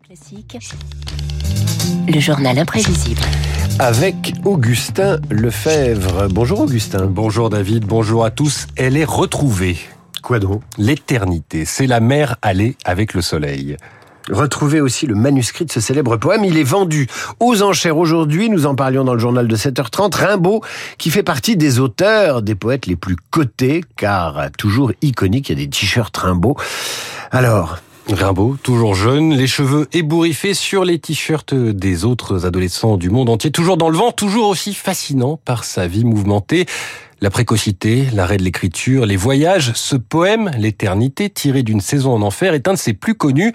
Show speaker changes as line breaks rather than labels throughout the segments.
Classique, le journal imprévisible.
Avec Augustin Lefebvre. Bonjour Augustin.
Bonjour David, bonjour à tous. Elle est retrouvée.
Quoi donc?
L'éternité, c'est la mer allée avec le soleil.
Retrouvez aussi le manuscrit de ce célèbre poème. Il est vendu aux enchères aujourd'hui. Nous en parlions dans le journal de 7h30. Rimbaud, qui fait partie des auteurs, des poètes les plus cotés, car toujours iconique, il y a des t-shirts Rimbaud. Alors,
Rimbaud, toujours jeune, les cheveux ébouriffés sur les t-shirts des autres adolescents du monde entier, toujours dans le vent, toujours aussi fascinant par sa vie mouvementée. La précocité, l'arrêt de l'écriture, les voyages, ce poème, L'éternité, tiré d'une saison en enfer, est un de ses plus connus.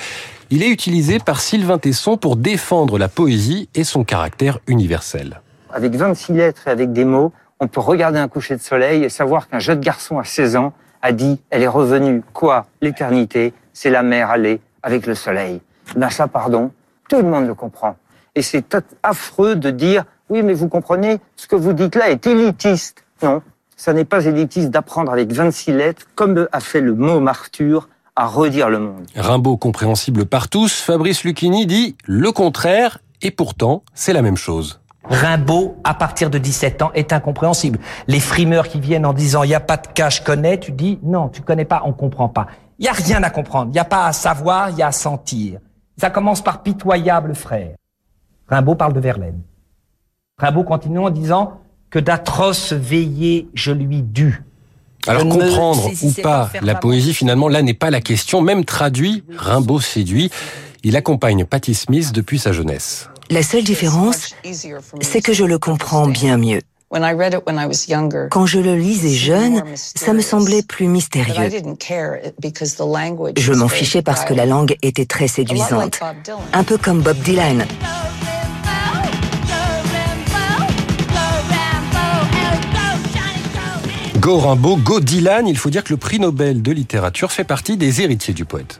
Il est utilisé par Sylvain Tesson pour défendre la poésie et son caractère universel.
Avec 26 lettres et avec des mots, on peut regarder un coucher de soleil et savoir qu'un jeune garçon à 16 ans a dit « elle est revenue, quoi? L'éternité, c'est la mer allée avec le soleil. Ben ça, pardon, tout le monde le comprend. Et c'est affreux de dire, oui, mais vous comprenez, ce que vous dites là est élitiste. Non, ça n'est pas élitiste d'apprendre avec 26 lettres, comme a fait le mot Martyr, à redire le monde.
Rimbaud compréhensible par tous, Fabrice Lucchini dit le contraire, et pourtant, c'est la même chose.
Rimbaud, à partir de 17 ans, est incompréhensible. Les frimeurs qui viennent en disant il n'y a pas de cas, je connais, tu dis non, tu connais pas, on comprend pas. Il n'y a rien à comprendre, il n'y a pas à savoir, il y a à sentir. Ça commence par pitoyable frère. Rimbaud parle de Verlaine. Rimbaud continue en disant que d'atroces veillées je lui dus.
Alors comprendre ou pas la poésie, finalement, là n'est pas la question. Même traduit, Rimbaud séduit. Il accompagne Patti Smith depuis sa jeunesse.
La seule différence, c'est que je le comprends bien mieux. Quand je le lisais jeune, ça me semblait plus mystérieux. Je m'en fichais parce que la langue était très séduisante. Un peu comme Bob Dylan.
Go Rimbaud, Go Dylan, il faut dire que le prix Nobel de littérature fait partie des héritiers du poète.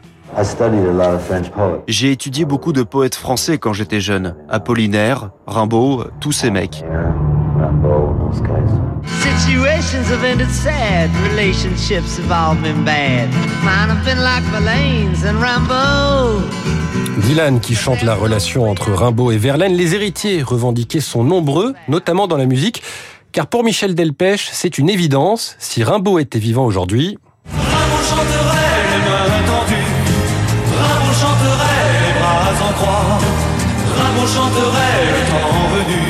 J'ai étudié beaucoup de poètes français quand j'étais jeune. Apollinaire, Rimbaud, tous ces mecs. Situations have ended sad, relationships have all been bad. Mine have been like
Verlaine's and Rimbaud. Dylan qui chante la relation entre Rimbaud et Verlaine, les héritiers revendiqués sont nombreux, notamment dans la musique, car pour Michel Delpech, c'est une évidence, si Rimbaud était vivant aujourd'hui... Rimbaud chanterait les mains tendues, Rimbaud chanterait les bras en croix, Rimbaud chanterait le temps venu,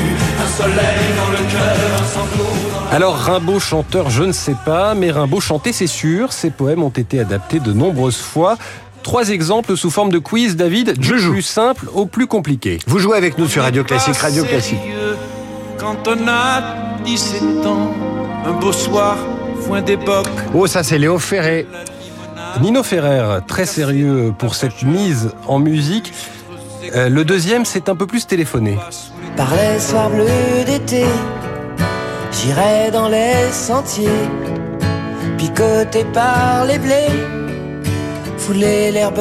un soleil dans le cœur, un sanglot Alors Rimbaud chanteur, je ne sais pas, mais Rimbaud chantait, c'est sûr. Ses poèmes ont été adaptés de nombreuses fois. Trois exemples sous forme de quiz, David, du plus simple au plus compliqué.
Vous jouez avec nous sur Radio Classique, Radio Classique.
Quand on a 17 ans, un beau soir, foin d'époque.
Oh, ça c'est Léo Ferré.
Nino Ferrer, très sérieux pour cette mise en musique. Euh, le deuxième, c'est un peu plus téléphoné.
Par les soirs bleus d'été, j'irai dans les sentiers, picoté par les blés, fouler l'herbe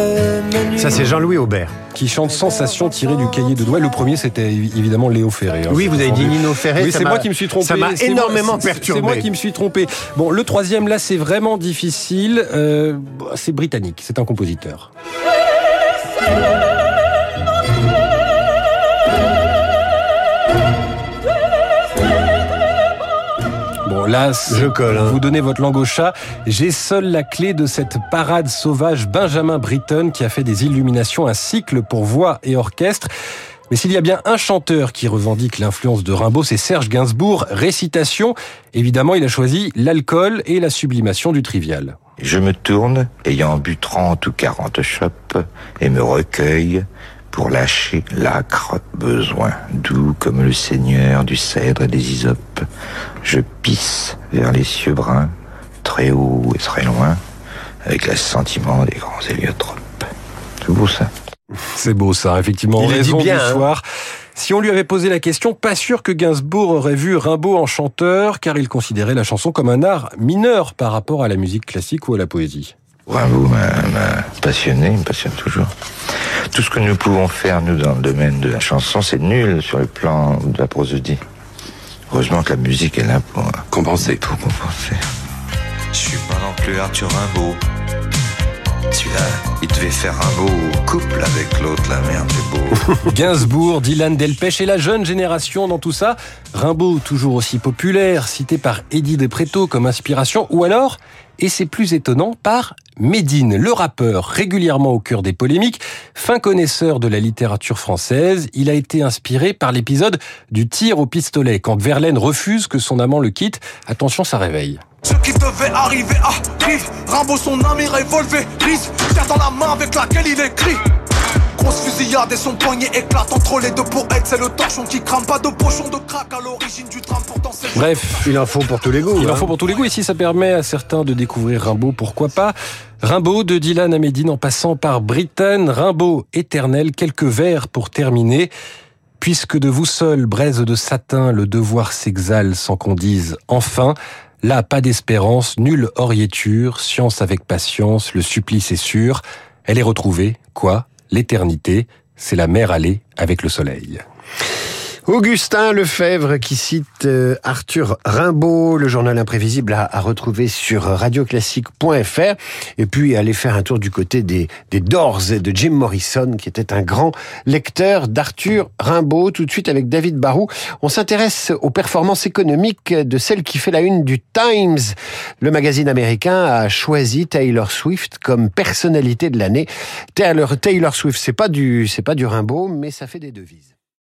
menue.
Ça c'est Jean-Louis Aubert
qui chante Sensation tirée du cahier de doigts. Le premier, c'était évidemment Léo Ferré.
Hein, oui, vous avez dit Nino Ferré.
Oui, c'est moi qui me suis trompé.
Ça m'a énormément perturbé.
C'est moi qui me suis trompé. Bon, le troisième, là, c'est vraiment difficile. Euh, c'est britannique. C'est un compositeur. Là, je colle. Hein. Vous donnez votre langue au chat. J'ai seul la clé de cette parade sauvage Benjamin Britten qui a fait des illuminations, un cycle pour voix et orchestre. Mais s'il y a bien un chanteur qui revendique l'influence de Rimbaud, c'est Serge Gainsbourg. Récitation, évidemment, il a choisi l'alcool et la sublimation du trivial.
Je me tourne, ayant bu 30 ou 40 chopes, et me recueille pour lâcher l'âcre besoin, doux comme le seigneur du cèdre et des isopes. Je pisse vers les cieux bruns, très haut et très loin, avec l'assentiment des grands héliotropes. C'est beau ça
C'est beau ça, effectivement.
Il
raison
bien,
du
hein.
soir. Si on lui avait posé la question, pas sûr que Gainsbourg aurait vu Rimbaud en chanteur, car il considérait la chanson comme un art mineur par rapport à la musique classique ou à la poésie.
Rimbaud m'a passionné, il me passionne toujours. Tout ce que nous pouvons faire, nous, dans le domaine de la chanson, c'est nul sur le plan de la prosodie. Heureusement que la musique est là pour
compenser.
Pour compenser.
Je suis pas non plus Arthur Rimbaud.
Celui-là, il devait faire un beau couple avec l'autre, la merde, c'est beau.
Gainsbourg, Dylan Delpech et la jeune génération dans tout ça. Rimbaud, toujours aussi populaire, cité par Eddie de comme inspiration, ou alors, et c'est plus étonnant, par Médine, le rappeur, régulièrement au cœur des polémiques, fin connaisseur de la littérature française, il a été inspiré par l'épisode du tir au pistolet, quand Verlaine refuse que son amant le quitte. Attention, ça réveille. Ce qui devait arriver arrive, Rimbaud son ami revolvé, grise, dans la main avec laquelle il écrit. Grosse fusillade et son poignet éclate entre les deux poètes. C'est le torchon qui crame pas de pochon de crack à l'origine du drame. Pourtant, Bref,
il en faut pour tous les goûts.
Il
en
hein. faut pour tous les goûts. Et si ça permet à certains de découvrir Rimbaud, pourquoi pas Rimbaud de Dylan à Médine en passant par Britain, Rimbaud éternel, quelques vers pour terminer. Puisque de vous seul, braise de satin, le devoir s'exhale sans qu'on dise enfin, là pas d'espérance, nulle oriéture, science avec patience, le supplice est sûr, elle est retrouvée, quoi? L'éternité, c'est la mer allée avec le soleil.
Augustin Lefebvre qui cite euh, Arthur Rimbaud, le journal imprévisible à, retrouver sur radioclassique.fr et puis aller faire un tour du côté des, des Doors et de Jim Morrison qui était un grand lecteur d'Arthur Rimbaud. Tout de suite avec David Barou, on s'intéresse aux performances économiques de celle qui fait la une du Times. Le magazine américain a choisi Taylor Swift comme personnalité de l'année. Taylor, Taylor Swift, c'est pas du, c'est pas du Rimbaud, mais ça fait des devises.